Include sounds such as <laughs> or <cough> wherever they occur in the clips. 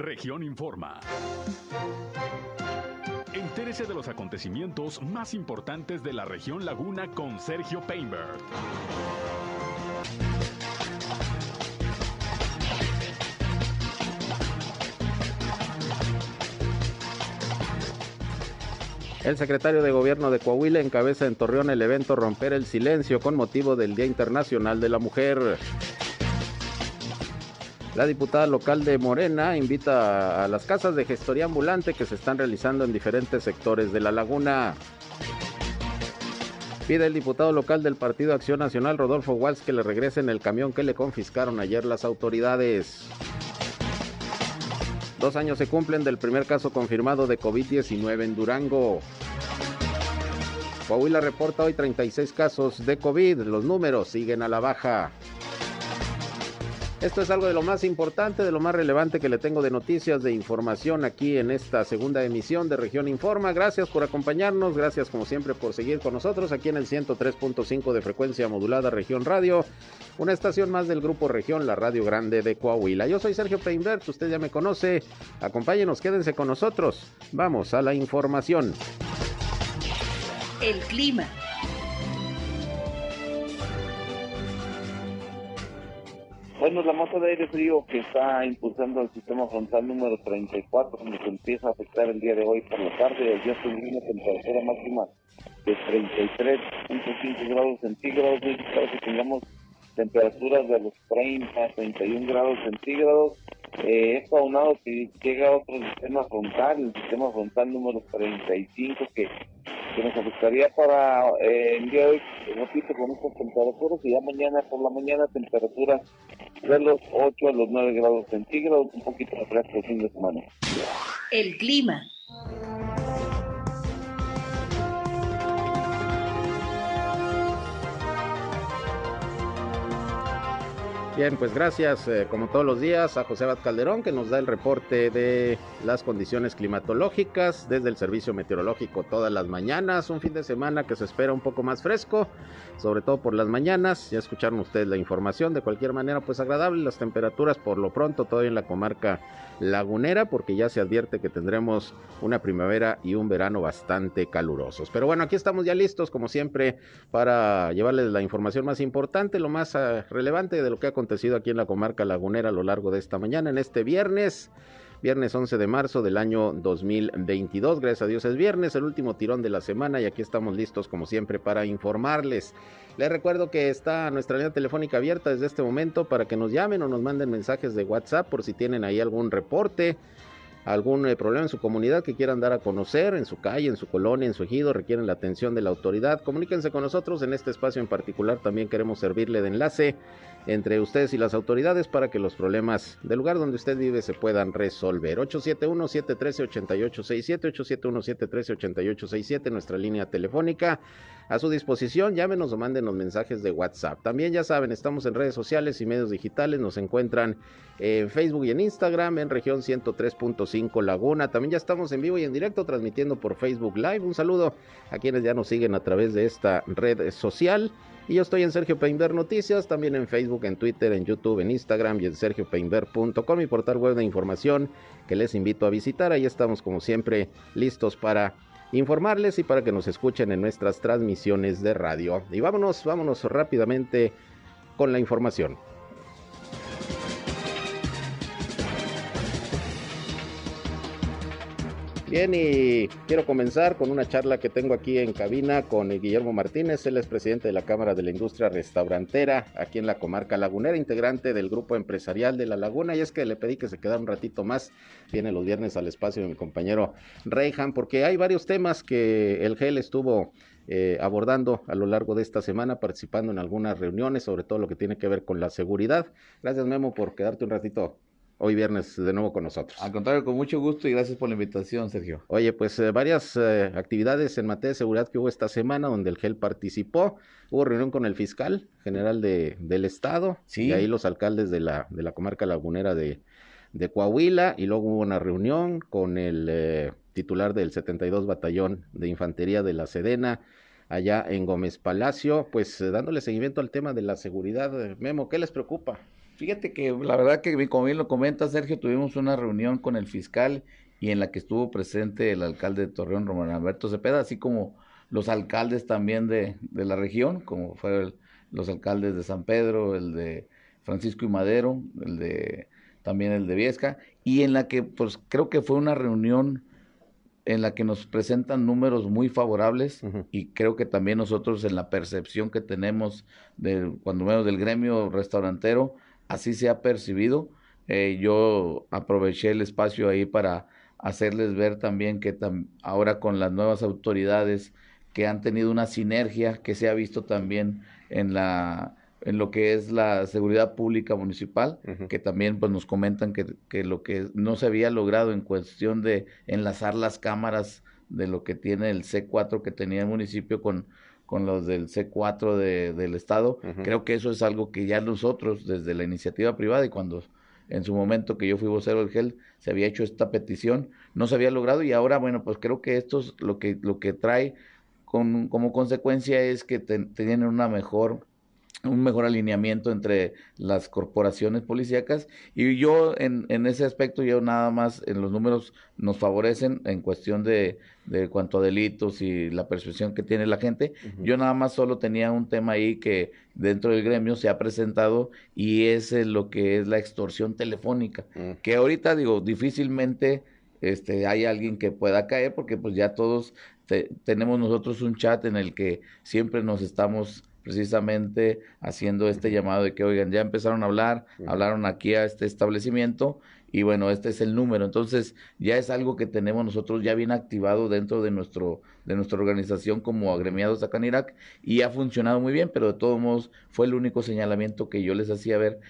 Región Informa. Entérese de los acontecimientos más importantes de la región Laguna con Sergio Painberg. El secretario de Gobierno de Coahuila encabeza en Torreón el evento Romper el Silencio con motivo del Día Internacional de la Mujer. La diputada local de Morena invita a las casas de gestoría ambulante que se están realizando en diferentes sectores de la laguna. Pide el diputado local del Partido Acción Nacional, Rodolfo Walsh, que le regresen el camión que le confiscaron ayer las autoridades. Dos años se cumplen del primer caso confirmado de COVID-19 en Durango. Coahuila reporta hoy 36 casos de COVID. Los números siguen a la baja. Esto es algo de lo más importante, de lo más relevante que le tengo de noticias, de información aquí en esta segunda emisión de Región Informa. Gracias por acompañarnos, gracias como siempre por seguir con nosotros aquí en el 103.5 de frecuencia modulada Región Radio una estación más del Grupo Región, la Radio Grande de Coahuila. Yo soy Sergio Peinbert, usted ya me conoce. Acompáñenos, quédense con nosotros. Vamos a la información. El clima. Bueno, la masa de aire frío que está impulsando el sistema frontal número 34 nos empieza a afectar el día de hoy por la tarde. Ya tuvimos una temperatura máxima de 33.5 grados centígrados. Para que tengamos temperaturas de los 30, 31 grados centígrados. Eh, esto aunado que llega otro sistema frontal, el sistema frontal número 35, que, que nos afectaría para eh, el día de hoy, repito, con estas temperaturas, y ya mañana por la mañana temperaturas de los 8 a los 9 grados centígrados, un poquito de fresco el fin de semana. El clima. Bien, pues gracias eh, como todos los días a José Abad Calderón que nos da el reporte de las condiciones climatológicas desde el servicio meteorológico todas las mañanas. Un fin de semana que se espera un poco más fresco, sobre todo por las mañanas. Ya escucharon ustedes la información. De cualquier manera, pues agradable las temperaturas por lo pronto todavía en la comarca lagunera porque ya se advierte que tendremos una primavera y un verano bastante calurosos. Pero bueno, aquí estamos ya listos como siempre para llevarles la información más importante, lo más uh, relevante de lo que ha acontecido aquí en la comarca lagunera a lo largo de esta mañana, en este viernes viernes 11 de marzo del año 2022. Gracias a Dios es viernes, el último tirón de la semana y aquí estamos listos como siempre para informarles. Les recuerdo que está nuestra línea telefónica abierta desde este momento para que nos llamen o nos manden mensajes de WhatsApp por si tienen ahí algún reporte algún eh, problema en su comunidad que quieran dar a conocer, en su calle, en su colonia, en su ejido, requieren la atención de la autoridad, comuníquense con nosotros en este espacio en particular. También queremos servirle de enlace entre ustedes y las autoridades para que los problemas del lugar donde usted vive se puedan resolver. 871-713-8867, 871-713-8867, nuestra línea telefónica a su disposición. Llámenos o mándenos mensajes de WhatsApp. También ya saben, estamos en redes sociales y medios digitales. Nos encuentran en Facebook y en Instagram en región 103.5 Laguna. También ya estamos en vivo y en directo transmitiendo por Facebook Live. Un saludo a quienes ya nos siguen a través de esta red social. Y yo estoy en Sergio Peinber Noticias, también en Facebook, en Twitter, en YouTube, en Instagram y en sergiopeinber.com, mi portal web de información que les invito a visitar. Ahí estamos como siempre listos para informarles y para que nos escuchen en nuestras transmisiones de radio. Y vámonos, vámonos rápidamente con la información. Bien, y quiero comenzar con una charla que tengo aquí en cabina con Guillermo Martínez, él es presidente de la Cámara de la Industria Restaurantera aquí en la comarca lagunera, integrante del grupo empresarial de La Laguna, y es que le pedí que se quedara un ratito más, viene los viernes al espacio de mi compañero Reyhan, porque hay varios temas que el GEL estuvo eh, abordando a lo largo de esta semana, participando en algunas reuniones, sobre todo lo que tiene que ver con la seguridad. Gracias Memo por quedarte un ratito hoy viernes de nuevo con nosotros. Al contrario, con mucho gusto y gracias por la invitación, Sergio. Oye, pues eh, varias eh, actividades en materia de seguridad que hubo esta semana donde el GEL participó. Hubo reunión con el fiscal general de, del estado Sí. y ahí los alcaldes de la, de la comarca lagunera de, de Coahuila y luego hubo una reunión con el eh, titular del 72 Batallón de Infantería de la Sedena allá en Gómez Palacio, pues dándole seguimiento al tema de la seguridad. Memo, ¿qué les preocupa? Fíjate que la verdad que como bien lo comenta Sergio, tuvimos una reunión con el fiscal y en la que estuvo presente el alcalde de Torreón, Román Alberto Cepeda, así como los alcaldes también de, de la región, como fueron los alcaldes de San Pedro, el de Francisco y Madero, el de también el de Viesca, y en la que pues creo que fue una reunión en la que nos presentan números muy favorables y creo que también nosotros en la percepción que tenemos de cuando menos del gremio restaurantero así se ha percibido. Eh, yo aproveché el espacio ahí para hacerles ver también que ahora con las nuevas autoridades que han tenido una sinergia que se ha visto también en la en lo que es la seguridad pública municipal, que también pues nos comentan que, que, lo que no se había logrado en cuestión de enlazar las cámaras de lo que tiene el C4 que tenía el municipio con, con los del C4 de, del Estado, creo que eso es algo que ya nosotros desde la iniciativa privada y cuando en su momento que yo fui vocero del GEL, se había hecho esta petición, no se había logrado y ahora, bueno, pues creo que esto es lo que, lo que trae con, como consecuencia es que tienen una mejor un mejor alineamiento entre las corporaciones policíacas. Y yo en, en, ese aspecto yo nada más en los números nos favorecen en cuestión de, de cuanto a delitos y la percepción que tiene la gente. Yo nada más solo tenía un tema ahí que dentro del gremio se ha presentado y es lo que es la extorsión telefónica mm. que ahorita digo difícilmente este hay alguien que pueda caer porque pues ya todos tenemos nosotros un chat en el que siempre nos estamos precisamente haciendo este llamado de que, oigan, ya empezaron a hablar, hablaron aquí a este establecimiento y bueno, este es el número. Entonces, ya es algo que tenemos nosotros ya bien activado dentro de nuestro de nuestra organización como agremiados acá en Irak y ha funcionado muy bien, pero de todos modos fue el único señalamiento que yo les hacía ver.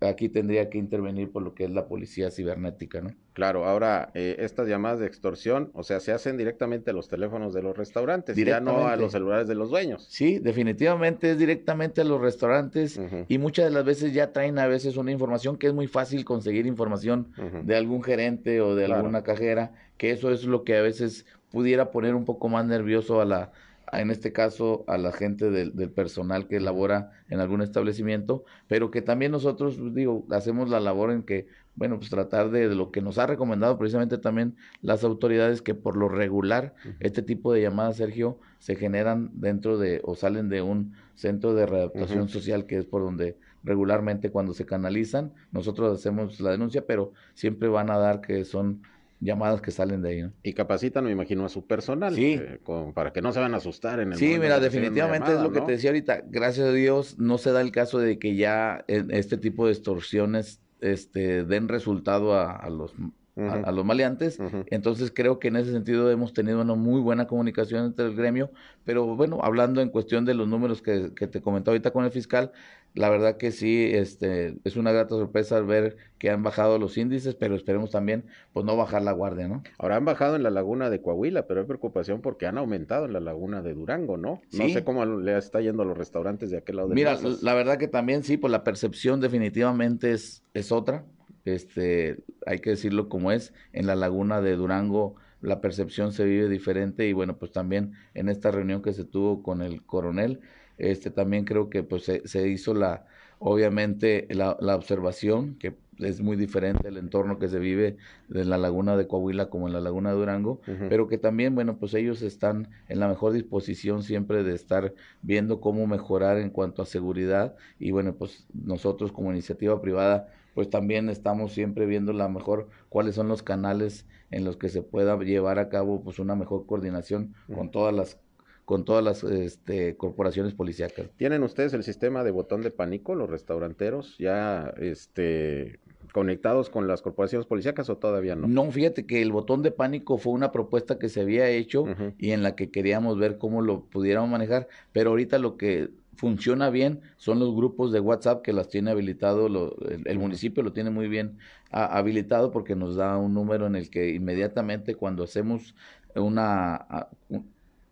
aquí tendría que intervenir por lo que es la policía cibernética, ¿no? Claro, ahora eh, estas llamadas de extorsión, o sea, se hacen directamente a los teléfonos de los restaurantes, ya no a los celulares de los dueños. Sí, definitivamente es directamente a los restaurantes y muchas de las veces ya traen a veces una información que es muy fácil conseguir información de algún gerente o de alguna cajera, que eso es lo que a veces pudiera poner un poco más nervioso a la, en este caso, a la gente del, personal que labora en algún establecimiento, pero que también nosotros, digo, hacemos la labor en que, bueno, pues tratar de, lo que nos ha recomendado precisamente también las autoridades, que por lo regular este tipo de llamadas, Sergio, se generan dentro de o salen de un centro de readaptación social que es por donde regularmente cuando se canalizan, nosotros hacemos la denuncia, pero siempre van a dar que son llamadas que salen de ahí. Y capacitan, me imagino, a su personal. Sí. Eh, para que no se van a asustar en el Sí, mira, definitivamente es lo que te decía ahorita. Gracias a Dios no se da el caso de que ya este tipo de extorsiones este, den resultado a, los a, los maleantes. Entonces creo que en ese sentido hemos tenido una muy buena comunicación entre el gremio, pero bueno, hablando en cuestión de los números que, que te comentó ahorita con el fiscal, la verdad que sí, este, es una grata sorpresa ver que han bajado los índices, pero esperemos también, pues no bajar la guardia, ¿no? Ahora han bajado en la laguna de Coahuila, pero hay preocupación porque han aumentado en la laguna de Durango, ¿no? No sé cómo le está yendo a los restaurantes de aquel lado de Mira, la verdad que también sí, pues la percepción definitivamente es, es otra. Este, hay que decirlo como es, en la laguna de Durango la percepción se vive diferente y bueno, pues también en esta reunión que se tuvo con el coronel, este también creo que pues se, hizo la, obviamente, la, la, observación, que es muy diferente el entorno que se vive en la laguna de Coahuila como en la laguna de Durango, pero que también, bueno, pues ellos están en la mejor disposición siempre de estar viendo cómo mejorar en cuanto a seguridad y bueno, pues nosotros como iniciativa privada, pues también estamos siempre viendo la mejor cuáles son los canales en los que se pueda llevar a cabo pues una mejor coordinación con todas las con todas las este, corporaciones policíacas. ¿Tienen ustedes el sistema de botón de pánico, los restauranteros, ya este, conectados con las corporaciones policíacas o todavía no? No, fíjate que el botón de pánico fue una propuesta que se había hecho y en la que queríamos ver cómo lo pudiéramos manejar, pero ahorita lo que funciona bien son los grupos de WhatsApp que las tiene habilitado, el, municipio lo tiene muy bien habilitado porque nos da un número en el que inmediatamente cuando hacemos una,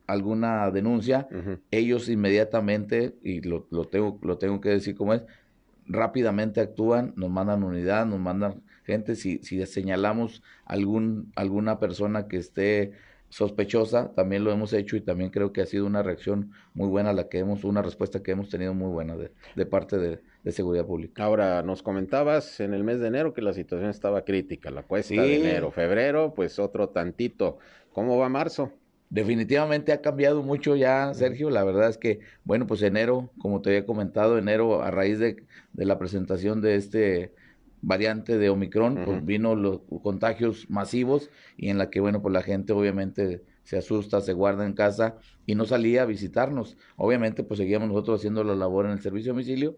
alguna denuncia, ellos inmediatamente, y lo, lo, tengo, lo tengo que decir como es, rápidamente actúan, nos mandan unidad, nos mandan gente, si, si señalamos algún, alguna persona que esté sospechosa, también lo hemos hecho y también creo que ha sido una reacción muy buena la que hemos, una respuesta que hemos tenido muy buena de, de parte de, de seguridad pública. Ahora, nos comentabas en el mes de enero que la situación estaba crítica, la cuesta de enero, febrero, pues otro tantito. ¿Cómo va marzo? Definitivamente ha cambiado mucho ya, Sergio. La verdad es que, bueno, pues enero, como te había comentado, enero a raíz de, de la presentación de este variante de Omicron, pues vino los contagios masivos y en la que, bueno, pues la gente obviamente se asusta, se guarda en casa y no salía a visitarnos. Obviamente, pues seguíamos nosotros haciendo la labor en el servicio de domicilio.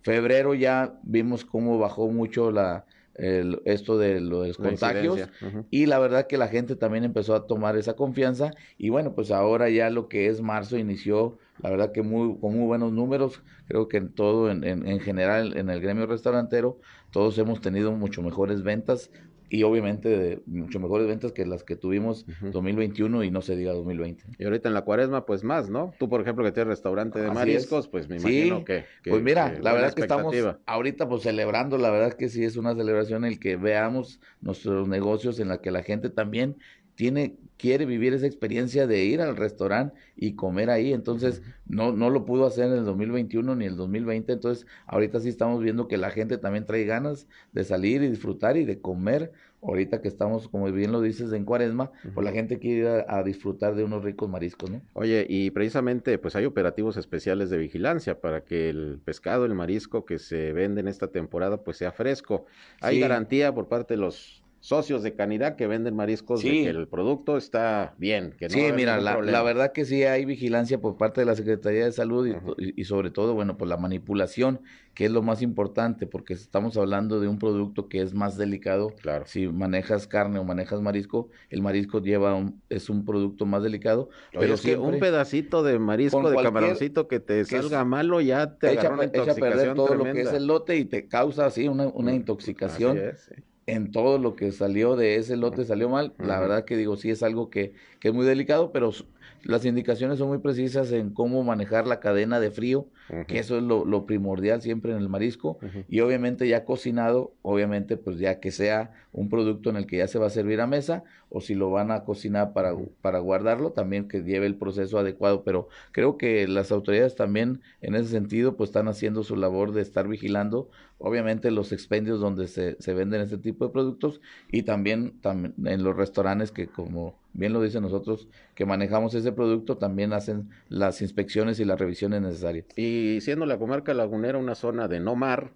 Febrero ya vimos cómo bajó mucho la, esto de, lo de los contagios y la verdad que la gente también empezó a tomar esa confianza y bueno pues ahora ya lo que es marzo inició la verdad que muy con muy buenos números. Creo que en todo en, en general en el gremio restaurantero todos hemos tenido mucho mejores ventas y obviamente de mucho mejores ventas que las que tuvimos 2021 y no se diga 2020. Y ahorita en la cuaresma, pues más, ¿no? Tú, por ejemplo, que tienes restaurante de mariscos, pues me imagino que, Pues mira, la verdad es que estamos ahorita pues celebrando, la verdad es que sí es una celebración el que veamos nuestros negocios en la que la gente también tiene, quiere vivir esa experiencia de ir al restaurante y comer ahí. Entonces, no, no lo pudo hacer en el 2021 ni el 2020. Entonces, ahorita sí estamos viendo que la gente también trae ganas de salir y disfrutar y de comer. Ahorita que estamos, como bien lo dices, en cuaresma, pues la gente quiere ir a, disfrutar de unos ricos mariscos, ¿no? Oye, y precisamente, pues hay operativos especiales de vigilancia para que el pescado, el marisco que se vende en esta temporada, pues sea fresco. ¿Hay garantía por parte de los socios de Canidad que venden mariscos de que el producto está bien. Que no sí, mira, la, la, verdad que sí hay vigilancia por parte de la Secretaría de Salud y, y, sobre todo, bueno, pues la manipulación, que es lo más importante, porque estamos hablando de un producto que es más delicado. Claro. Si manejas carne o manejas marisco, el marisco lleva un, es un producto más delicado. pero es que un pedacito de marisco, de camaroncito que te salga malo, ya te echa, echa a perder todo lo que es el lote y te causa así una, una intoxicación. Así es, sí en todo lo que salió de ese lote salió mal. La verdad que digo, sí es algo que, que es muy delicado, pero las indicaciones son muy precisas en cómo manejar la cadena de frío, que eso es lo, primordial siempre en el marisco. Y obviamente ya cocinado, obviamente pues ya que sea un producto en el que ya se va a servir a mesa, o si lo van a cocinar para, para guardarlo, también que lleve el proceso adecuado. Pero creo que las autoridades también en ese sentido pues están haciendo su labor de estar vigilando, obviamente los expendios donde se, se venden este tipo de productos y también, también en los restaurantes que como bien lo dicen nosotros que manejamos ese producto, también hacen las inspecciones y las revisiones necesarias. Y siendo la comarca lagunera una zona de no mar,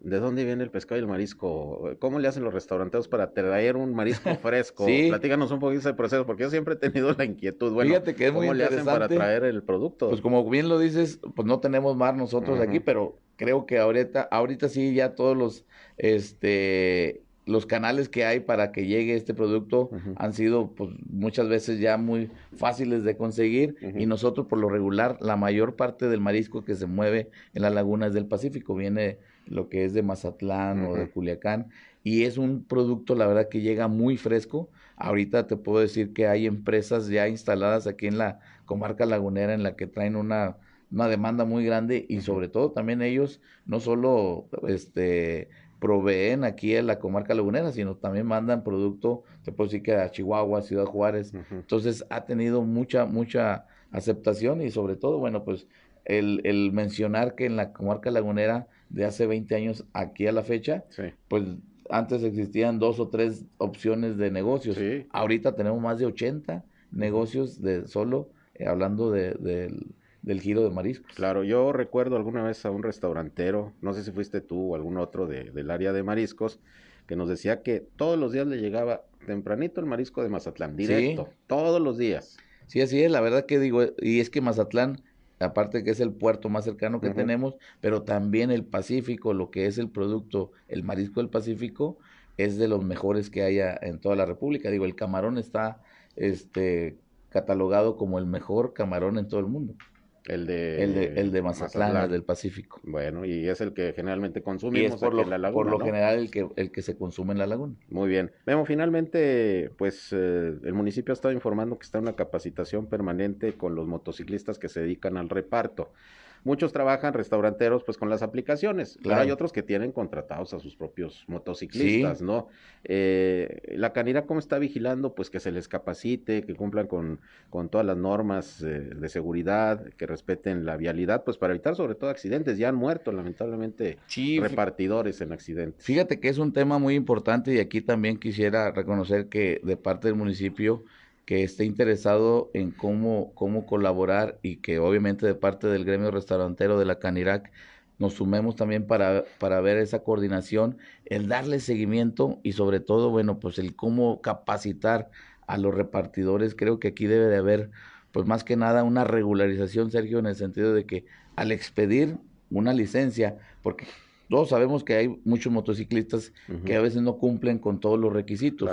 ¿de dónde viene el pescado y el marisco? ¿Cómo le hacen los restauranteros para traer un marisco <laughs> fresco? sí. Platícanos un poquito ese proceso, porque yo siempre he tenido la inquietud. Bueno, Fíjate que es ¿cómo le hacen para traer el producto? Pues como bien lo dices, pues no tenemos mar nosotros aquí, pero creo que ahorita, ahorita sí ya todos los, este, los canales que hay para que llegue este producto han sido pues, muchas veces ya muy fáciles de conseguir y nosotros por lo regular la mayor parte del marisco que se mueve en la laguna es del Pacífico, viene lo que es de Mazatlán o de Culiacán y es un producto la verdad que llega muy fresco. Ahorita te puedo decir que hay empresas ya instaladas aquí en la comarca lagunera en la que traen una una demanda muy grande y sobre todo también ellos no solo este proveen aquí en la comarca lagunera, sino también mandan producto, te puedo decir que a Chihuahua, Ciudad Juárez. Entonces ha tenido mucha, mucha aceptación y sobre todo, bueno, pues el, el, mencionar que en la comarca lagunera de hace 20 años aquí a la fecha, pues antes existían dos o tres opciones de negocios. Ahorita tenemos más de 80 negocios de solo, eh, hablando de, del del giro de mariscos. Claro, yo recuerdo alguna vez a un restaurantero, no sé si fuiste tú o algún otro de, del área de mariscos, que nos decía que todos los días le llegaba tempranito el marisco de Mazatlán, directo, todos los días. Sí, así es, la verdad que digo, y es que Mazatlán, aparte que es el puerto más cercano que tenemos, pero también el Pacífico, lo que es el producto, el marisco del Pacífico, es de los mejores que haya en toda la República. Digo, el camarón está este catalogado como el mejor camarón en todo el mundo. El de, el de, el de Mazatlán, el del Pacífico. Bueno, y es el que generalmente consumimos es por lo, en la laguna. Por lo general el que, el que se consume en la laguna. Muy bien. Vemos, finalmente, pues eh, el municipio ha estado informando que está en una capacitación permanente con los motociclistas que se dedican al reparto. Muchos trabajan restauranteros pues con las aplicaciones, claro. hay otros que tienen contratados a sus propios motociclistas, ¿no? Eh, la Canira, ¿cómo está vigilando? Pues que se les capacite, que cumplan con, con todas las normas eh, de seguridad, que respeten la vialidad, pues para evitar sobre todo accidentes. Ya han muerto lamentablemente repartidores en accidentes. Fíjate que es un tema muy importante y aquí también quisiera reconocer que de parte del municipio que esté interesado en cómo, cómo colaborar y que obviamente de parte del gremio restaurantero de la Canirac nos sumemos también para, para ver esa coordinación, el darle seguimiento y sobre todo, bueno, pues el cómo capacitar a los repartidores. Creo que aquí debe de haber, pues más que nada, una regularización, Sergio, en el sentido de que al expedir una licencia, porque todos sabemos que hay muchos motociclistas que a veces no cumplen con todos los requisitos.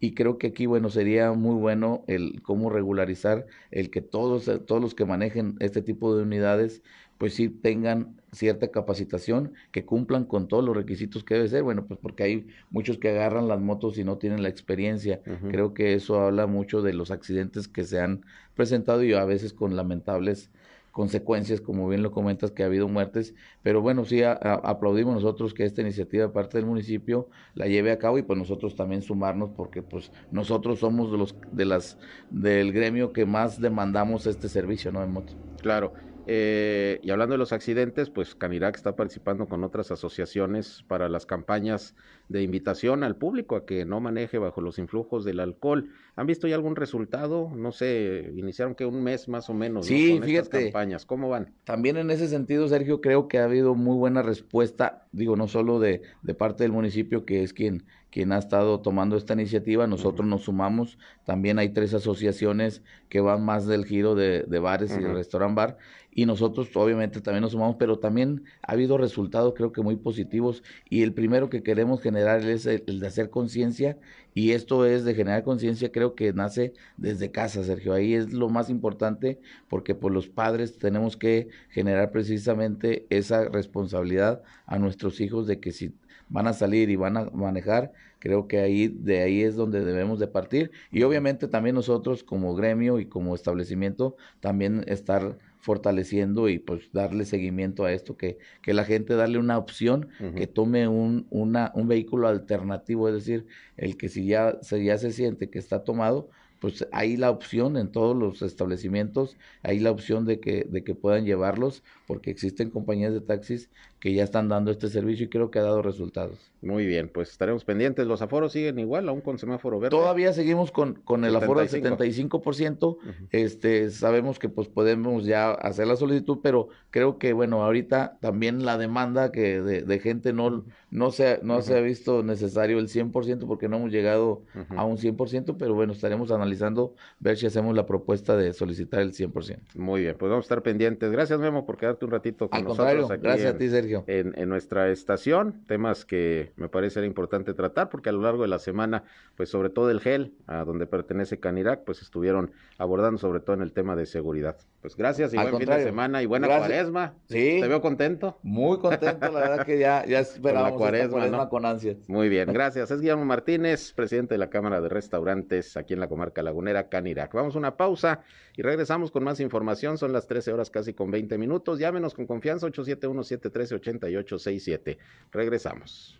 Y creo que aquí, bueno, sería muy bueno el cómo regularizar el que todos, todos los que manejen este tipo de unidades, pues sí tengan cierta capacitación, que cumplan con todos los requisitos que debe ser. Bueno, pues porque hay muchos que agarran las motos y no tienen la experiencia. Creo que eso habla mucho de los accidentes que se han presentado y a veces con lamentables consecuencias, como bien lo comentas, que ha habido muertes, pero bueno, sí aplaudimos nosotros que esta iniciativa parte del municipio la lleve a cabo y pues nosotros también sumarnos porque pues nosotros somos de los de las del gremio que más demandamos este servicio, ¿no? En moto. Claro. Eh, y hablando de los accidentes, pues Canirac está participando con otras asociaciones para las campañas de invitación al público a que no maneje bajo los influjos del alcohol. ¿Han visto ya algún resultado? No sé, iniciaron que un mes más o menos sí, con estas campañas. ¿Cómo van? También en ese sentido, Sergio, creo que ha habido muy buena respuesta, digo, no solo de, de parte del municipio, que es quien quien ha estado tomando esta iniciativa. Nosotros nos sumamos. También hay tres asociaciones que van más del giro de, bares y restaurant bar. Y nosotros obviamente también nos sumamos, pero también ha habido resultados creo que muy positivos. Y el primero que queremos generar es el, de hacer conciencia. Y esto es de generar conciencia, creo que nace desde casa, Sergio. Ahí es lo más importante porque por pues, los padres tenemos que generar precisamente esa responsabilidad a nuestros hijos de que si van a salir y van a manejar, creo que ahí de ahí es donde debemos de partir. Y obviamente también nosotros como gremio y como establecimiento también estar fortaleciendo y pues darle seguimiento a esto, que, que la gente darle una opción, que tome un, una, un vehículo alternativo, es decir, el que si ya, si ya se siente que está tomado, pues hay la opción en todos los establecimientos, hay la opción de que, de que puedan llevarlos, porque existen compañías de taxis que ya están dando este servicio y creo que ha dado resultados. Muy bien, pues estaremos pendientes. ¿Los aforos siguen igual, aún con semáforo verde? Todavía seguimos con, con el aforo del 75%. este, sabemos que pues podemos ya hacer la solicitud, pero creo que, bueno, ahorita también la demanda que de, de gente no, no, se, no se ha visto necesario el 100% porque no hemos llegado a un 100%, pero bueno, estaremos analizando ver si hacemos la propuesta de solicitar el 100%. Muy bien, pues vamos a estar pendientes. Gracias, Memo, por quedarte un ratito con Al nosotros. Aquí gracias a ti, Sergio en, nuestra estación, temas que me parece importante tratar porque a lo largo de la semana, pues sobre todo el GEL, a donde pertenece Canirac, pues estuvieron abordando sobre todo en el tema de seguridad. Pues gracias y buen fin de semana y buena cuaresma. Sí. ¿Te veo contento? Muy contento, la verdad que ya, ya esperábamos la cuaresma, con ansias. Muy bien, gracias. Es Guillermo Martínez, presidente de la Cámara de Restaurantes aquí en la comarca lagunera Canirac. Vamos a una pausa y regresamos con más información. Son las 13 horas casi con 20 minutos. Llámenos con confianza 871 713 8867. Regresamos.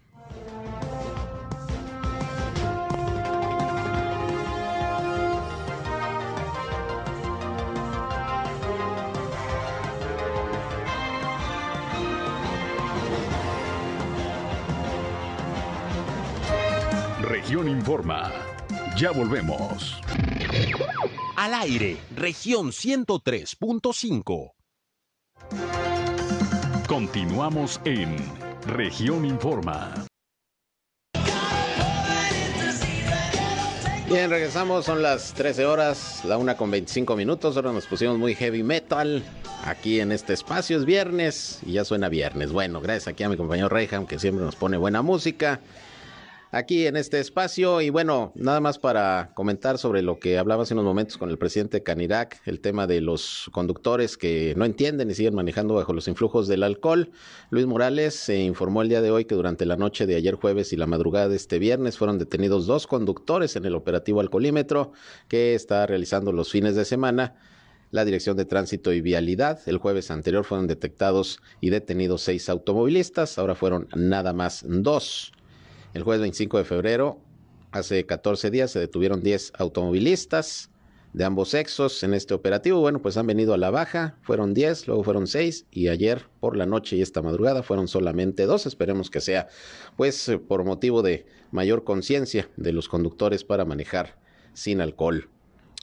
Región Informa. Ya volvemos. Al aire, región 103.5. Continuamos en región Informa. Bien, regresamos, son las 13 horas, la una con 25 minutos, ahora nos pusimos muy heavy metal aquí en este espacio, es viernes y ya suena viernes. Bueno, gracias aquí a mi compañero Reyham que siempre nos pone buena música aquí en este espacio. Y bueno, nada más para comentar sobre lo que hablaba hace unos momentos con el presidente Canirac, el tema de los conductores que no entienden y siguen manejando bajo los influjos del alcohol. Luis Morales se informó el día de hoy que durante la noche de ayer jueves y la madrugada de este viernes fueron detenidos dos conductores en el operativo alcoholímetro que está realizando los fines de semana la Dirección de Tránsito y Vialidad. El jueves anterior fueron detectados y detenidos seis automovilistas, ahora fueron nada más dos. El jueves 25 de febrero, hace 14 días, se detuvieron 10 automovilistas de ambos sexos en este operativo. Bueno, pues han venido a la baja, fueron 10, luego fueron 6 y ayer por la noche y esta madrugada fueron solamente dos. Esperemos que sea pues por motivo de mayor conciencia de los conductores para manejar sin alcohol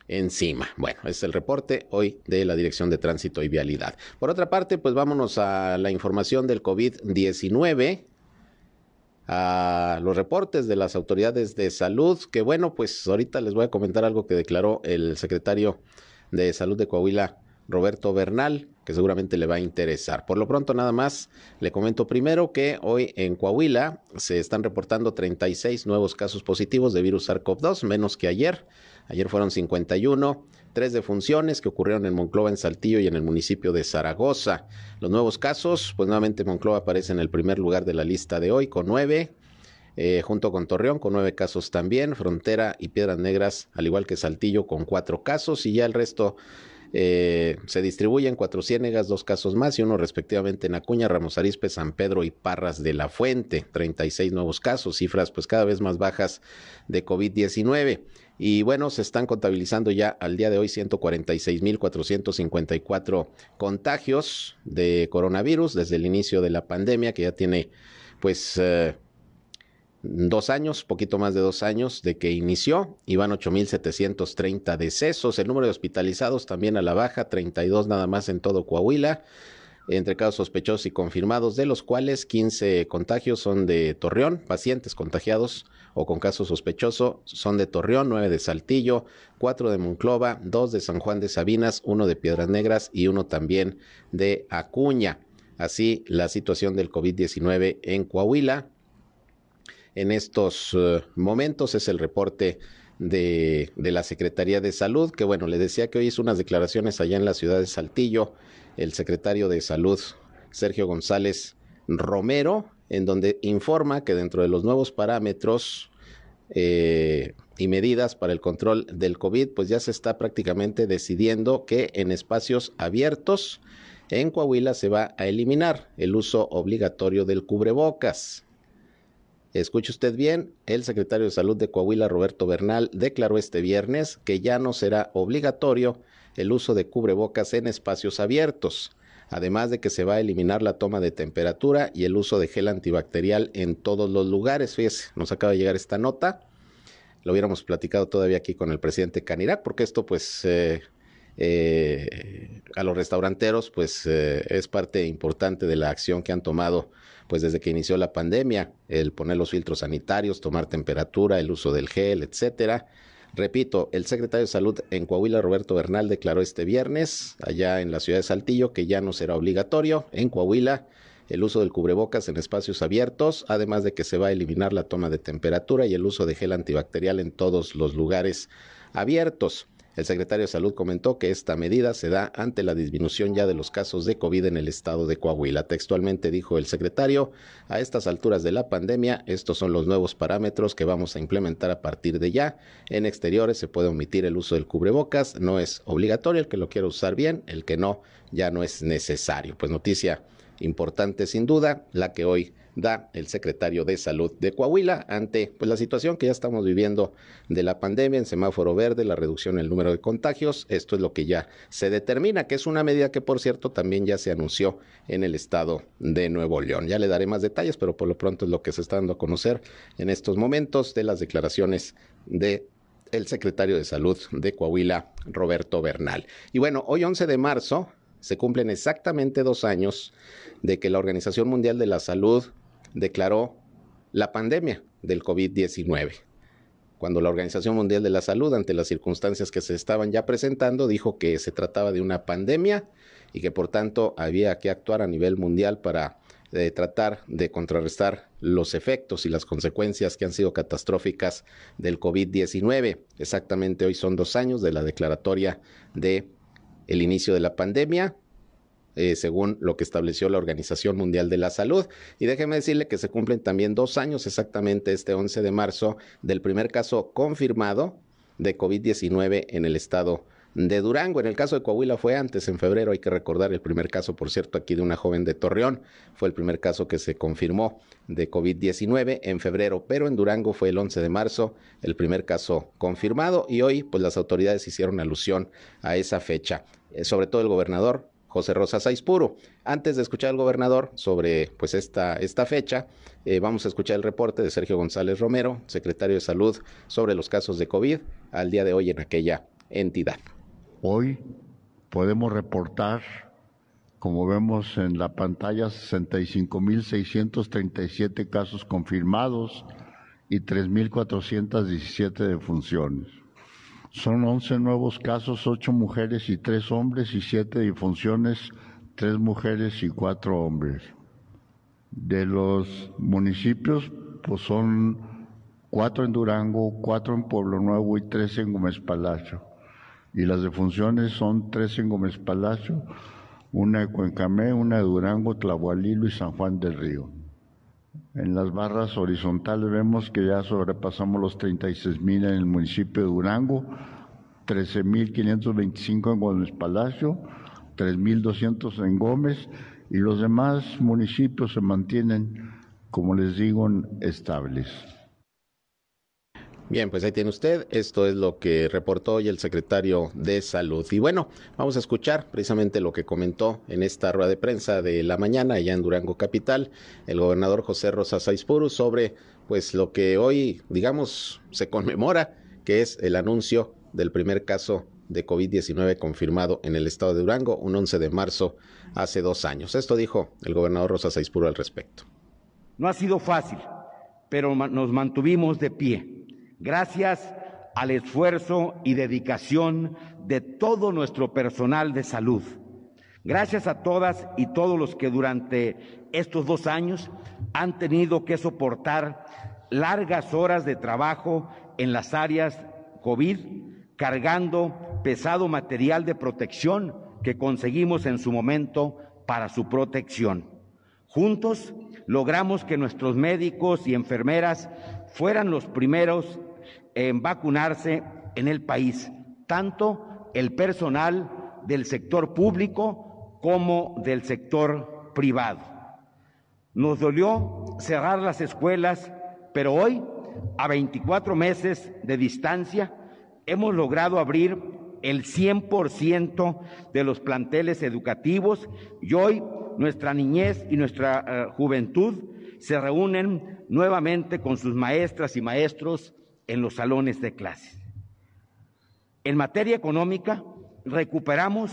encima. Bueno, es el reporte hoy de la Dirección de Tránsito y Vialidad. Por otra parte, pues vámonos a la información del COVID-19 a los reportes de las autoridades de salud, que bueno, pues ahorita les voy a comentar algo que declaró el secretario de Salud de Coahuila, Roberto Bernal, que seguramente le va a interesar. Por lo pronto nada más, le comento primero que hoy en Coahuila se están reportando 36 nuevos casos positivos de virus SARS-CoV-2, menos que ayer. Ayer fueron 51, tres defunciones que ocurrieron en Monclova, en Saltillo y en el municipio de Zaragoza. Los nuevos casos, pues nuevamente Monclova aparece en el primer lugar de la lista de hoy con nueve. Eh, junto con Torreón con nueve casos también, Frontera y Piedras Negras, al igual que Saltillo con cuatro casos y ya el resto eh, se distribuyen Cuatro Ciénegas, dos casos más y uno respectivamente en Acuña, Ramos Arispe, San Pedro y Parras de la Fuente, 36 nuevos casos, cifras pues cada vez más bajas de COVID-19. Y bueno, se están contabilizando ya al día de hoy 146.454 contagios de coronavirus desde el inicio de la pandemia, que ya tiene pues eh, dos años, poquito más de dos años de que inició, y van 8.730 decesos. El número de hospitalizados también a la baja, 32 nada más en todo Coahuila entre casos sospechosos y confirmados, de los cuales 15 contagios son de Torreón, pacientes contagiados o con caso sospechoso son de Torreón, 9 de Saltillo, 4 de Monclova, 2 de San Juan de Sabinas, 1 de Piedras Negras y uno también de Acuña. Así la situación del COVID-19 en Coahuila. En estos uh, momentos es el reporte de, de, la Secretaría de Salud, que bueno, le decía que hoy hizo unas declaraciones allá en la ciudad de Saltillo el secretario de Salud, Sergio González Romero, en donde informa que dentro de los nuevos parámetros eh, y medidas para el control del COVID, pues ya se está prácticamente decidiendo que en espacios abiertos en Coahuila se va a eliminar el uso obligatorio del cubrebocas. Escuche usted bien, el secretario de Salud de Coahuila, Roberto Bernal, declaró este viernes que ya no será obligatorio el uso de cubrebocas en espacios abiertos, además de que se va a eliminar la toma de temperatura y el uso de gel antibacterial en todos los lugares. Fíjese, nos acaba de llegar esta nota. Lo hubiéramos platicado todavía aquí con el presidente Canirac, porque esto pues eh, eh, a los restauranteros pues eh, es parte importante de la acción que han tomado pues desde que inició la pandemia, el poner los filtros sanitarios, tomar temperatura, el uso del gel, etcétera. Repito, el secretario de Salud en Coahuila, Roberto Bernal, declaró este viernes, allá en la ciudad de Saltillo, que ya no será obligatorio en Coahuila el uso del cubrebocas en espacios abiertos, además de que se va a eliminar la toma de temperatura y el uso de gel antibacterial en todos los lugares abiertos. El secretario de Salud comentó que esta medida se da ante la disminución ya de los casos de COVID en el estado de Coahuila. Textualmente dijo el secretario, a estas alturas de la pandemia, estos son los nuevos parámetros que vamos a implementar a partir de ya. En exteriores se puede omitir el uso del cubrebocas, no es obligatorio, el que lo quiera usar bien, el que no, ya no es necesario. Pues noticia importante sin duda, la que hoy da el secretario de Salud de Coahuila ante pues, la situación que ya estamos viviendo de la pandemia en semáforo verde, la reducción en el número de contagios. Esto es lo que ya se determina, que es una medida que, por cierto, también ya se anunció en el estado de Nuevo León. Ya le daré más detalles, pero por lo pronto es lo que se está dando a conocer en estos momentos de las declaraciones de el secretario de Salud de Coahuila, Roberto Bernal. Y bueno, hoy 11 de marzo se cumplen exactamente dos años de que la Organización Mundial de la Salud declaró la pandemia del COVID-19. Cuando la Organización Mundial de la Salud, ante las circunstancias que se estaban ya presentando, dijo que se trataba de una pandemia y que por tanto había que actuar a nivel mundial para eh, tratar de contrarrestar los efectos y las consecuencias que han sido catastróficas del COVID-19. Exactamente hoy son dos años de la declaratoria de el inicio de la pandemia eh, según lo que estableció la Organización Mundial de la Salud. Y déjeme decirle que se cumplen también dos años exactamente este 11 de marzo del primer caso confirmado de COVID-19 en el estado de Durango. En el caso de Coahuila fue antes, en febrero, hay que recordar el primer caso, por cierto, aquí de una joven de Torreón. Fue el primer caso que se confirmó de COVID-19 en febrero, pero en Durango fue el 11 de marzo el primer caso confirmado y hoy pues las autoridades hicieron alusión a esa fecha. Eh, sobre todo el gobernador José Rosa Saizpuro. Antes de escuchar al gobernador sobre pues esta, esta fecha, eh, vamos a escuchar el reporte de Sergio González Romero, secretario de Salud, sobre los casos de COVID al día de hoy en aquella entidad. Hoy podemos reportar, como vemos en la pantalla, 65.637 casos confirmados y 3.417 defunciones. Son 11 nuevos casos, 8 mujeres y 3 hombres y 7 difunciones, 3 mujeres y 4 hombres. De los municipios, pues son 4 en Durango, 4 en Pueblo Nuevo y 3 en Gómez Palacio. Y las defunciones son 3 en Gómez Palacio, una de Cuencamé, una de Durango, Tlahualilo y San Juan del Río. En las barras horizontales vemos que ya sobrepasamos los 36 mil en el municipio de Durango, 13 mil 525 en Gómez Palacio, 3.200 en Gómez y los demás municipios se mantienen, como les digo, estables. Bien, pues ahí tiene usted. Esto es lo que reportó hoy el secretario de Salud. Y bueno, vamos a escuchar precisamente lo que comentó en esta rueda de prensa de la mañana allá en Durango Capital el gobernador José Rosa Saizpuru sobre pues lo que hoy, digamos, se conmemora, que es el anuncio del primer caso de COVID-19 confirmado en el estado de Durango, un 11 de marzo hace dos años. Esto dijo el gobernador Rosa Saizpuru al respecto. No ha sido fácil, pero nos mantuvimos de pie gracias al esfuerzo y dedicación de todo nuestro personal de salud. Gracias a todas y todos los que durante estos dos años han tenido que soportar largas horas de trabajo en las áreas COVID, cargando pesado material de protección que conseguimos en su momento para su protección. Juntos logramos que nuestros médicos y enfermeras fueran los primeros en vacunarse en el país, tanto el personal del sector público como del sector privado. Nos dolió cerrar las escuelas, pero hoy, a 24 meses de distancia, hemos logrado abrir el 100% de los planteles educativos y hoy nuestra niñez y nuestra eh, juventud se reúnen nuevamente con sus maestras y maestros en los salones de clases. En materia económica, recuperamos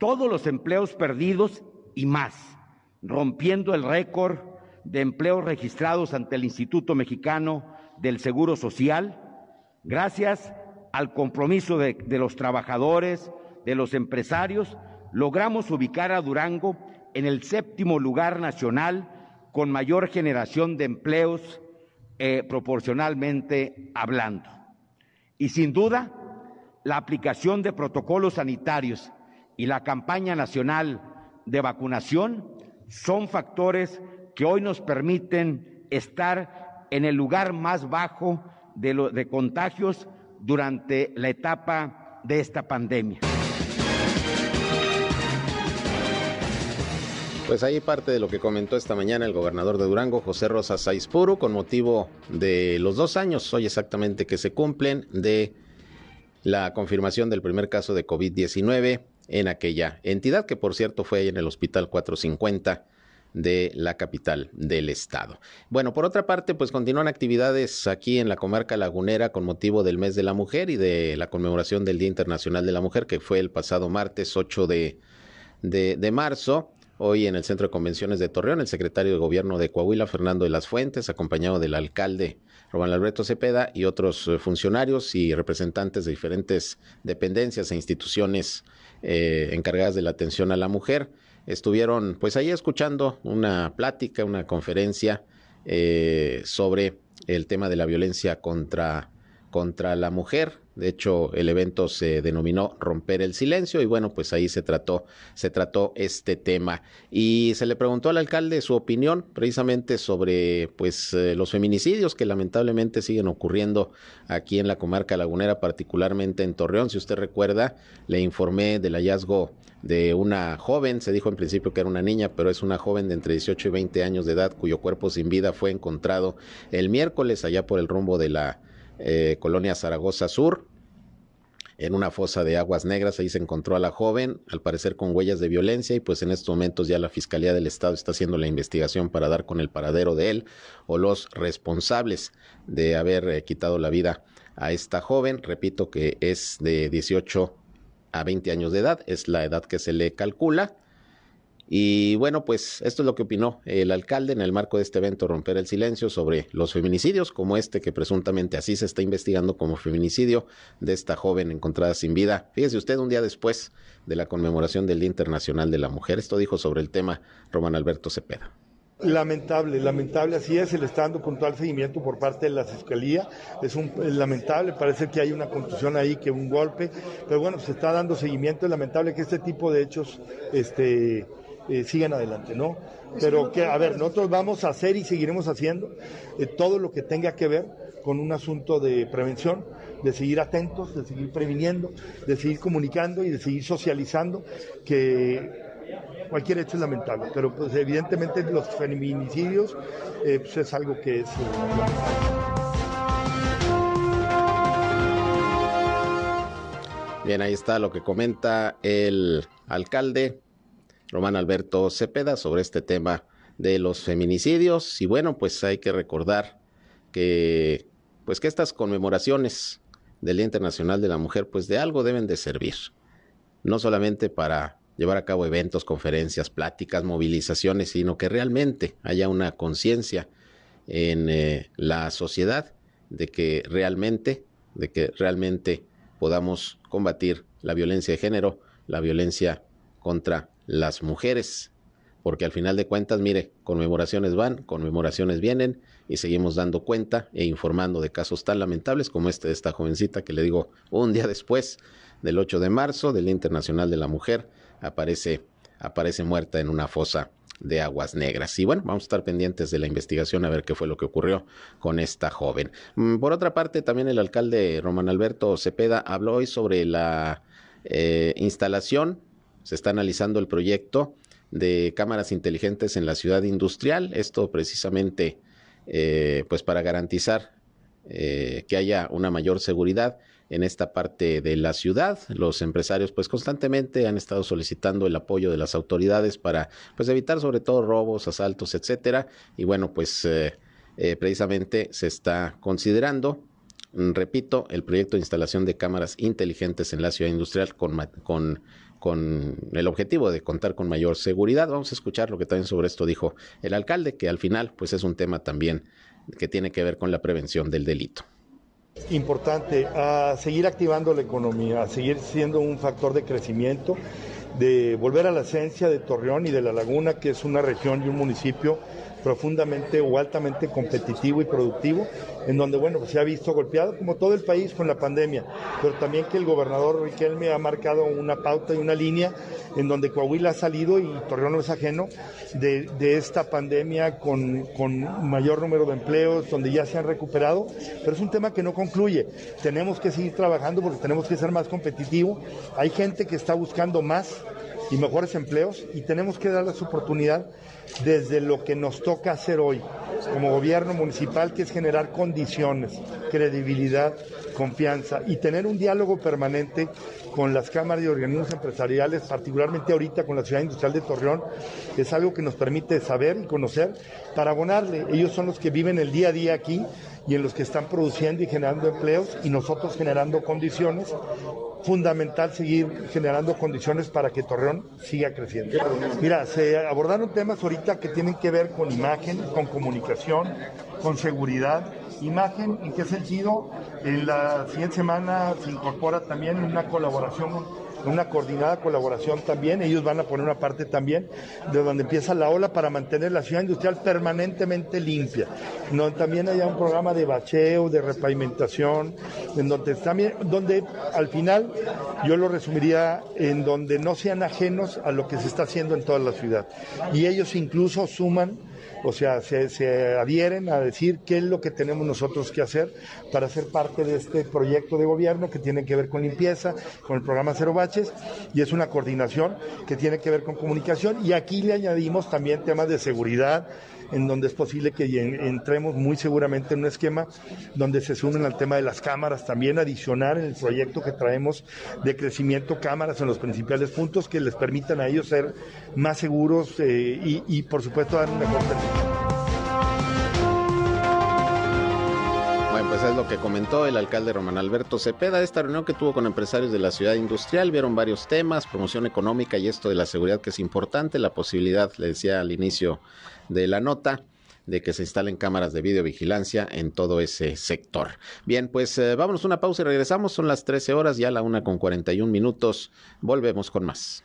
todos los empleos perdidos y más, rompiendo el récord de empleos registrados ante el Instituto Mexicano del Seguro Social, gracias al compromiso de, de, los trabajadores, de los empresarios, logramos ubicar a Durango en el séptimo lugar nacional con mayor generación de empleos eh, proporcionalmente hablando. Y sin duda, la aplicación de protocolos sanitarios y la campaña nacional de vacunación son factores que hoy nos permiten estar en el lugar más bajo de, de contagios durante la etapa de esta pandemia. Pues ahí parte de lo que comentó esta mañana el gobernador de Durango, José Rosa Saizpuro, con motivo de los dos años, hoy exactamente que se cumplen, de la confirmación del primer caso de COVID-19 en aquella entidad, que por cierto fue en el Hospital 450 de la capital del estado. Bueno, por otra parte, pues continúan actividades aquí en la comarca lagunera con motivo del mes de la mujer y de la conmemoración del Día Internacional de la Mujer, que fue el pasado martes 8 de, de, de marzo. Hoy en el Centro de Convenciones de Torreón, el secretario de Gobierno de Coahuila, Fernando de las Fuentes, acompañado del alcalde Román Alberto Cepeda y otros eh, funcionarios y representantes de diferentes dependencias e instituciones eh, encargadas de la atención a la mujer, estuvieron pues ahí escuchando una plática, una conferencia eh, sobre el tema de la violencia contra, contra la mujer De hecho, el evento se denominó Romper el Silencio y bueno, pues ahí se trató, se trató este tema. Y se le preguntó al alcalde su opinión precisamente sobre pues eh, los feminicidios que lamentablemente siguen ocurriendo aquí en la comarca lagunera, particularmente en Torreón. Si usted recuerda, le informé del hallazgo de una joven, se dijo en principio que era una niña, pero es una joven de entre 18 y 20 años de edad cuyo cuerpo sin vida fue encontrado el miércoles allá por el rumbo de la eh, colonia Zaragoza Sur, en una fosa de aguas negras. Ahí se encontró a la joven, al parecer con huellas de violencia, y pues en estos momentos ya la Fiscalía del Estado está haciendo la investigación para dar con el paradero de él o los responsables de haber eh, quitado la vida a esta joven. Repito que es de 18 a 20 años de edad, es la edad que se le calcula. Y bueno, pues esto es lo que opinó el alcalde en el marco de este evento Romper el Silencio sobre los feminicidios, como este que presuntamente así se está investigando como feminicidio de esta joven encontrada sin vida. Fíjese usted, un día después de la conmemoración del Día Internacional de la Mujer, esto dijo sobre el tema Román Alberto Cepeda. Lamentable, lamentable, así es, se le está dando puntual seguimiento por parte de la Fiscalía, es un lamentable, parece que hay una contusión ahí, que un golpe, pero bueno, se está dando seguimiento, es lamentable que este tipo de hechos este, eh, sigan adelante, ¿no? Pero que, a ver, nosotros vamos a hacer y seguiremos haciendo eh, todo lo que tenga que ver con un asunto de prevención, de seguir atentos, de seguir previniendo, de seguir comunicando y de seguir socializando, que cualquier hecho es lamentable, pero pues evidentemente los feminicidios eh, pues es algo que es... Bien, ahí está lo que comenta el alcalde Román Alberto Cepeda sobre este tema de los feminicidios. Y bueno, pues hay que recordar que, pues que estas conmemoraciones del Día Internacional de la Mujer, pues de algo deben de servir. No solamente para llevar a cabo eventos, conferencias, pláticas, movilizaciones, sino que realmente haya una conciencia en eh, la sociedad de que realmente, de que realmente podamos combatir la violencia de género, la violencia contra las mujeres, porque al final de cuentas, mire, conmemoraciones van, conmemoraciones vienen y seguimos dando cuenta e informando de casos tan lamentables como este de esta jovencita que le digo un día después del 8 de marzo del Internacional de la Mujer aparece aparece muerta en una fosa de aguas negras. Y bueno, vamos a estar pendientes de la investigación a ver qué fue lo que ocurrió con esta joven. Mm, por otra parte, también el alcalde Román Alberto Cepeda habló hoy sobre la eh, instalación, se está analizando el proyecto de cámaras inteligentes en la ciudad industrial, esto precisamente eh, pues para garantizar eh, que haya una mayor seguridad en esta parte de la ciudad. Los empresarios pues constantemente han estado solicitando el apoyo de las autoridades para pues evitar sobre todo robos, asaltos, etcétera. Y bueno, pues eh, precisamente se está considerando repito, el proyecto de instalación de cámaras inteligentes en la ciudad industrial con, con, el objetivo de contar con mayor seguridad. Vamos a escuchar lo que también sobre esto dijo el alcalde, que al final pues es un tema también que tiene que ver con la prevención del delito importante a seguir activando la economía, a seguir siendo un factor de crecimiento, de volver a la esencia de Torreón y de la Laguna, que es una región y un municipio profundamente o altamente competitivo y productivo, en donde, bueno, pues se ha visto golpeado como todo el país con la pandemia, pero también que el gobernador Riquelme ha marcado una pauta y una línea en donde Coahuila ha salido y Torreón no es ajeno de, esta pandemia con, con mayor número de empleos, donde ya se han recuperado, pero es un tema que no concluye. Tenemos que seguir trabajando porque tenemos que ser más competitivos. Hay gente que está buscando más y mejores empleos y tenemos que darles oportunidad desde lo que nos toca hacer hoy como gobierno municipal, que es generar condiciones, credibilidad, confianza y tener un diálogo permanente con las cámaras y organismos empresariales, particularmente ahorita con la ciudad industrial de Torreón, es algo que nos permite saber y conocer para abonarle. Ellos son los que viven el día a día aquí y en los que están produciendo y generando empleos y nosotros generando condiciones fundamental seguir generando condiciones para que Torreón siga creciendo. Mira, se abordaron temas ahorita que tienen que ver con imagen, con comunicación, con seguridad. Imagen, ¿en qué sentido? En la siguiente semana se incorpora también una colaboración una coordinada colaboración también, ellos van a poner una parte también de donde empieza la ola para mantener la ciudad industrial permanentemente limpia, donde también haya un programa de bacheo, de repavimentación, en donde también, donde al final yo lo resumiría en donde no sean ajenos a lo que se está haciendo en toda la ciudad. Y ellos incluso suman o sea, se, adhieren a decir qué es lo que tenemos nosotros que hacer para ser parte de este proyecto de gobierno que tiene que ver con limpieza, con el programa Cero Baches, y es una coordinación que tiene que ver con comunicación, y aquí le añadimos también temas de seguridad, en donde es posible que entremos muy seguramente en un esquema donde se sumen al tema de las cámaras, también adicionar el proyecto que traemos de crecimiento cámaras en los principales puntos que les permitan a ellos ser más seguros eh, y, y, por supuesto dar un mejor servicio. Bueno, pues es lo que comentó el alcalde Román Alberto Cepeda. Esta reunión que tuvo con empresarios de la ciudad industrial, vieron varios temas, promoción económica y esto de la seguridad que es importante, la posibilidad, le decía al inicio de la nota, de que se instalen cámaras de videovigilancia en todo ese sector. Bien, pues eh, vámonos una pausa y regresamos. Son las 13 horas, ya la una con 41 minutos. Volvemos con más.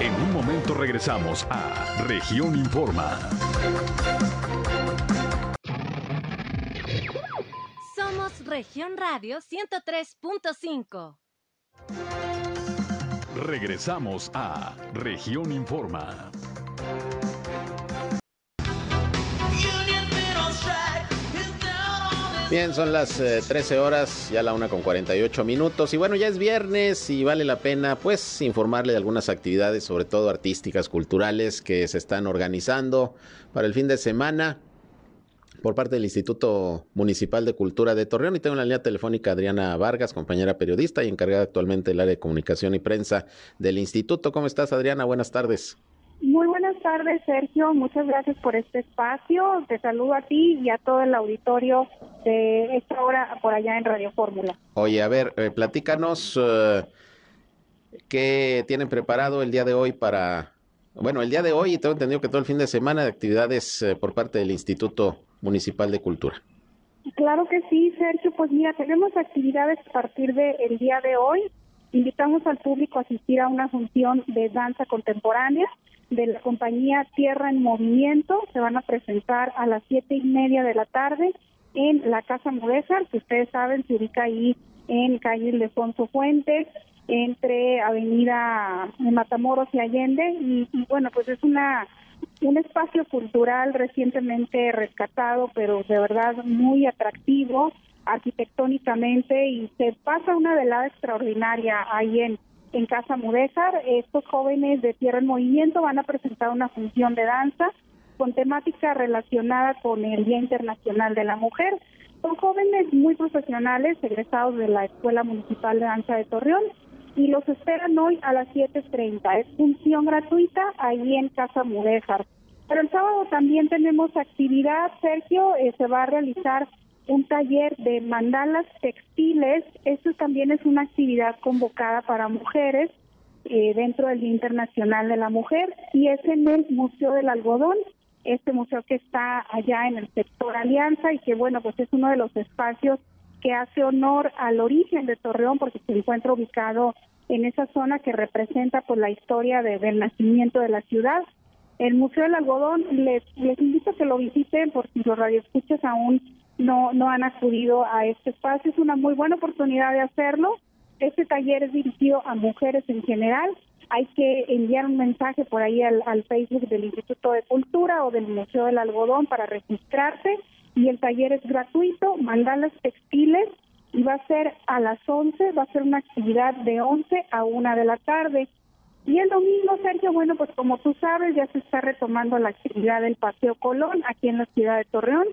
En un momento regresamos a Región Informa. Región Radio 103.5. Regresamos a Región Informa. Bien, son las 13 horas, ya la una con 48 minutos. Y bueno, ya es viernes y vale la pena pues informarle de algunas actividades, sobre todo artísticas, culturales, que se están organizando para el fin de semana por parte del Instituto Municipal de Cultura de Torreón. Y tengo en la línea telefónica Adriana Vargas, compañera periodista y encargada actualmente del área de comunicación y prensa del instituto. ¿Cómo estás, Adriana? Buenas tardes. Muy buenas tardes, Sergio. Muchas gracias por este espacio. Te saludo a ti y a todo el auditorio de esta hora por allá en Radio Fórmula. Oye, a ver, eh, platícanos eh, qué tienen preparado el día de hoy para, bueno, el día de hoy y tengo entendido que todo el fin de semana de actividades eh, por parte del Instituto Municipal de Cultura. Claro que sí, Sergio. Pues mira, tenemos actividades a partir del día de hoy. Invitamos al público a asistir a una función de danza contemporánea de la compañía Tierra en Movimiento. Se van a presentar a las siete y media de la tarde en la Casa Mudéjar, que ustedes saben se ubica ahí en calle Ildefonso Fuentes, entre Avenida Matamoros y Allende. Y bueno, pues es una un espacio cultural recientemente rescatado, pero de verdad muy atractivo arquitectónicamente y se pasa una velada extraordinaria ahí en, en Casa Mudéjar. Estos jóvenes de Tierra en Movimiento van a presentar una función de danza con temática relacionada con el Día Internacional de la Mujer. Son jóvenes muy profesionales, egresados de la Escuela Municipal de Danza de Torreón y los esperan hoy a las 7.30. Es función gratuita ahí en Casa Mudéjar. Pero el sábado también tenemos actividad, Sergio, eh, se va a realizar un taller de mandalas textiles. Esto también es una actividad convocada para mujeres eh, dentro del Día Internacional de la Mujer y es en el Museo del Algodón, este museo que está allá en el sector Alianza y que bueno, pues es uno de los espacios que hace honor al origen de Torreón porque se encuentra ubicado en esa zona que representa pues la historia del nacimiento de la ciudad. El Museo del Algodón les, les invito a que lo visiten por si los radioescuchas aún no, no han acudido a este espacio. Es una muy buena oportunidad de hacerlo. Este taller es dirigido a mujeres en general. Hay que enviar un mensaje por ahí al Facebook del Instituto de Cultura o del Museo del Algodón para registrarse y el taller es gratuito, mandalas textiles y va a ser a las 11, va a ser una actividad de 11 a 1 de la tarde. Y el domingo, Sergio, bueno, pues como tú sabes, ya se está retomando la actividad del Paseo Colón aquí en la ciudad de Torreón.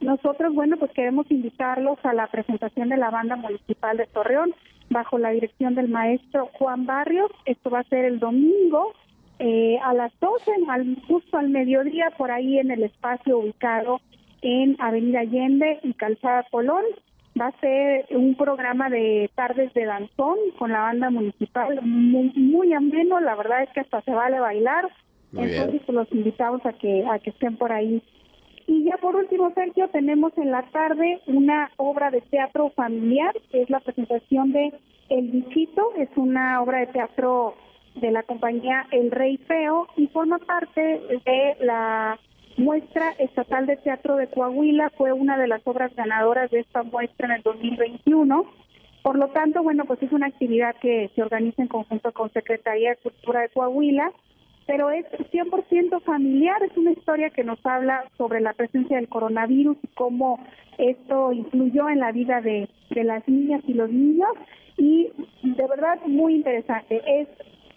Nosotros, bueno, pues queremos invitarlos a la presentación de la banda municipal de Torreón bajo la dirección del maestro Juan Barrios. Esto va a ser el domingo eh, a las 12, al, justo al mediodía, por ahí en el espacio ubicado en Avenida Allende y Calzada Colón. va a ser un programa de tardes de danzón con la banda municipal, muy, muy ameno, la verdad es que hasta se vale bailar, Muy entonces pues, los invitamos a que a que estén por ahí. Y ya por último, Sergio, tenemos en la tarde una obra de teatro familiar, que es la presentación de El Bichito, es una obra de teatro de la compañía El Rey Feo y forma parte de la muestra estatal de teatro de Coahuila, fue una de las obras ganadoras de esta muestra en el 2021. Por lo tanto, bueno, pues es una actividad que se organiza en conjunto con Secretaría de Cultura de Coahuila, pero es 100% familiar, es una historia que nos habla sobre la presencia del coronavirus y cómo esto influyó en la vida de, las niñas y los niños y de verdad muy interesante. Es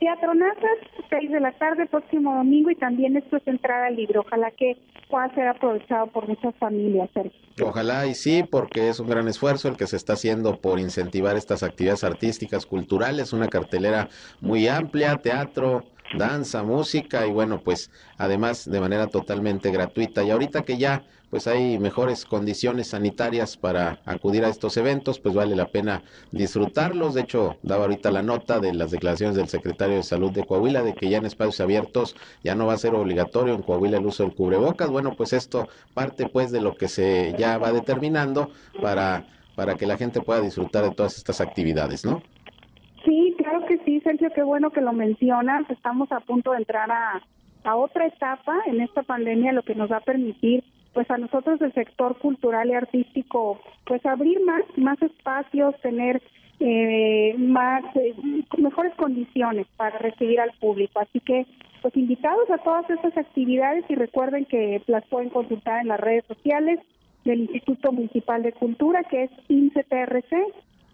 Teatro Nazas, 6 de la tarde, próximo domingo y también esto es entrada al libro. Ojalá que pueda ser aprovechado por muchas familias, Sergio. Ojalá y sí, porque es un gran esfuerzo el que se está haciendo por incentivar estas actividades artísticas, culturales, una cartelera muy amplia, teatro, danza, música y bueno, pues además de manera totalmente gratuita. Y ahorita que ya pues hay mejores condiciones sanitarias para acudir a estos eventos, pues vale la pena disfrutarlos. De hecho, daba ahorita la nota de las declaraciones del secretario de Salud de Coahuila de que ya en espacios abiertos ya no va a ser obligatorio en Coahuila el uso del cubrebocas. Bueno, pues esto parte pues de lo que se ya va determinando para para que la gente pueda disfrutar de todas estas actividades, ¿no? Sí, claro que Sergio, qué bueno que lo mencionas. Estamos a punto de entrar a, a otra etapa en esta pandemia, lo que nos va a permitir, pues a nosotros del sector cultural y artístico, pues abrir más, más espacios, tener eh, más, eh, mejores condiciones para recibir al público. Así que, pues invitados a todas estas actividades y recuerden que las pueden consultar en las redes sociales del Instituto Municipal de Cultura, que es INCETRC,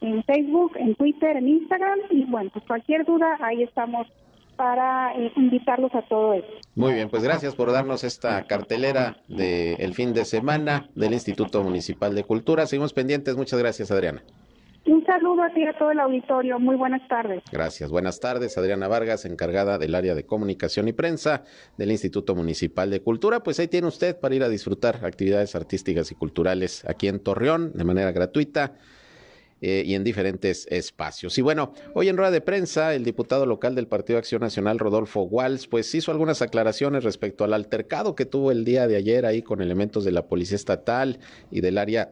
en Facebook, en Twitter, en Instagram y bueno, pues cualquier duda ahí estamos para eh, invitarlos a todo esto. Muy bien, pues gracias por darnos esta cartelera del fin de semana del Instituto Municipal de Cultura. Seguimos pendientes. Muchas gracias, Adriana. Un saludo a ti y a todo el auditorio. Muy buenas tardes. Gracias. Buenas tardes, Adriana Vargas, encargada del área de comunicación y prensa del Instituto Municipal de Cultura. Pues ahí tiene usted para ir a disfrutar actividades artísticas y culturales aquí en Torreón de manera gratuita. Eh, y en diferentes espacios. Y bueno, hoy en rueda de prensa, el diputado local del Partido Acción Nacional, Rodolfo Walls, pues hizo algunas aclaraciones respecto al altercado que tuvo el día de ayer ahí con elementos de la Policía Estatal y del área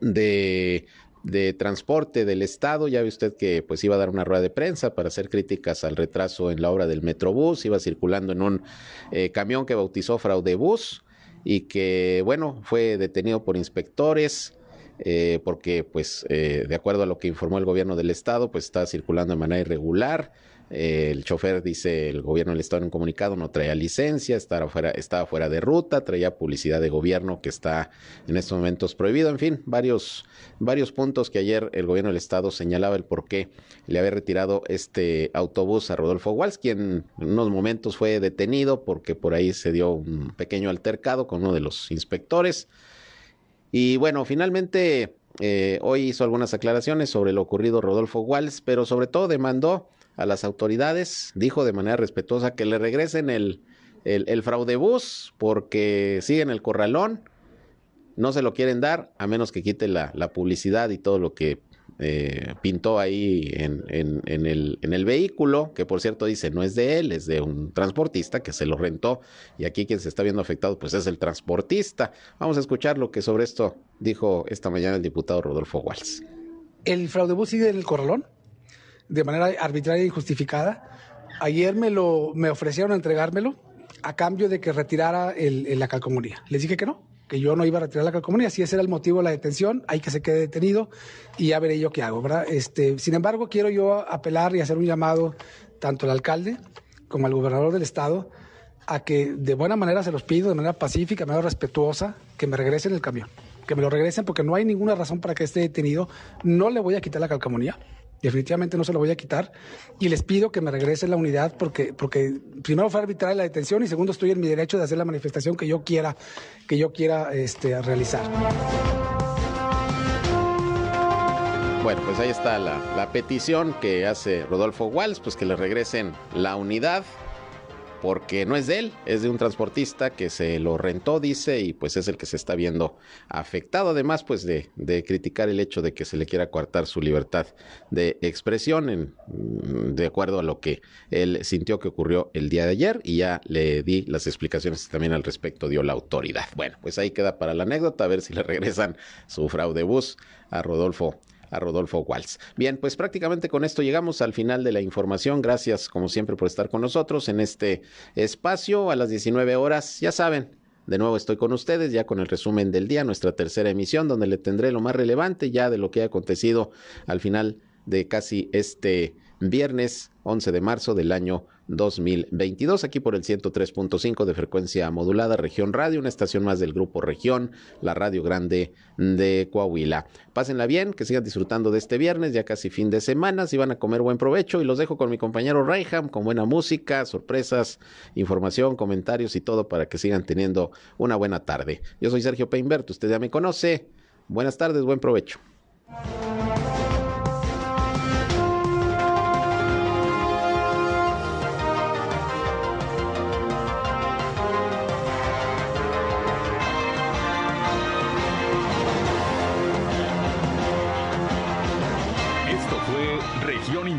de transporte del estado, ya ve usted que pues iba a dar una rueda de prensa para hacer críticas al retraso en la obra del Metrobús, iba circulando en un eh, camión que bautizó fraudebús y que bueno, fue detenido por inspectores eh, porque pues eh, de acuerdo a lo que informó el gobierno del estado, pues está circulando de manera irregular. Eh, el chofer dice el gobierno del estado en un comunicado no traía licencia, estaba fuera, estaba fuera de ruta, traía publicidad de gobierno que está en estos momentos prohibido, en fin, varios, varios puntos que ayer el gobierno del estado señalaba el por qué le había retirado este autobús a Rodolfo Walsh, quien en unos momentos fue detenido porque por ahí se dio un pequeño altercado con uno de los inspectores. Y bueno, finalmente eh, hoy hizo algunas aclaraciones sobre lo ocurrido Rodolfo Walsh, pero sobre todo demandó a las autoridades, dijo de manera respetuosa que le regresen el, el, fraudebús porque sigue en el corralón, no se lo quieren dar a menos que quite la, la publicidad y todo lo que eh, pintó ahí en, el, vehículo, que por cierto dice no es de él, es de un transportista que se lo rentó y aquí quien se está viendo afectado pues es el transportista. Vamos a escuchar lo que sobre esto dijo esta mañana el diputado Rodolfo Walsh. El fraudebús sigue en el corralón de manera arbitraria y injustificada. Ayer me lo me ofrecieron entregármelo a cambio de que retirara el, la calcomanía. Les dije que no, que yo no iba a retirar la calcomanía. Si ese era el motivo de la detención, hay que se quede detenido y ya veré yo qué hago, ¿verdad? Este, sin embargo, quiero yo apelar y hacer un llamado tanto al alcalde como al gobernador del estado a que de buena manera se los pido, de manera pacífica, de manera respetuosa, que me regresen el camión. Que me lo regresen porque no hay ninguna razón para que esté detenido. No le voy a quitar la calcamonía. Definitivamente no se lo voy a quitar. Y les pido que me regresen la unidad porque, porque primero fue arbitraria la detención y segundo estoy en mi derecho de hacer la manifestación que yo quiera, que yo quiera este, realizar. Bueno, pues ahí está la, la petición que hace Rodolfo Walsh, pues que le regresen la unidad porque no es de él, es de un transportista que se lo rentó, dice, y pues es el que se está viendo afectado, además pues de, de criticar el hecho de que se le quiera coartar su libertad de expresión en, mm, de acuerdo a lo que él sintió que ocurrió el día de ayer y ya le di las explicaciones también al respecto dio la autoridad. Bueno, pues ahí queda para la anécdota, a ver si le regresan su fraude bus a Rodolfo a Rodolfo Waltz. Bien, pues prácticamente con esto llegamos al final de la información. Gracias, como siempre, por estar con nosotros en este espacio a las 19 horas. Ya saben, de nuevo estoy con ustedes ya con el resumen del día, nuestra tercera emisión, donde le tendré lo más relevante ya de lo que ha acontecido al final de casi este viernes 11 de marzo del año 2022, aquí por el 103.5 de frecuencia modulada, Región Radio, una estación más del Grupo Región, la Radio Grande de Coahuila. Pásenla bien, que sigan disfrutando de este viernes, ya casi fin de semana, si van a comer buen provecho y los dejo con mi compañero Rayham, con buena música, sorpresas, información, comentarios y todo para que sigan teniendo una buena tarde. Yo soy Sergio Peinbert, usted ya me conoce. Buenas tardes, buen provecho.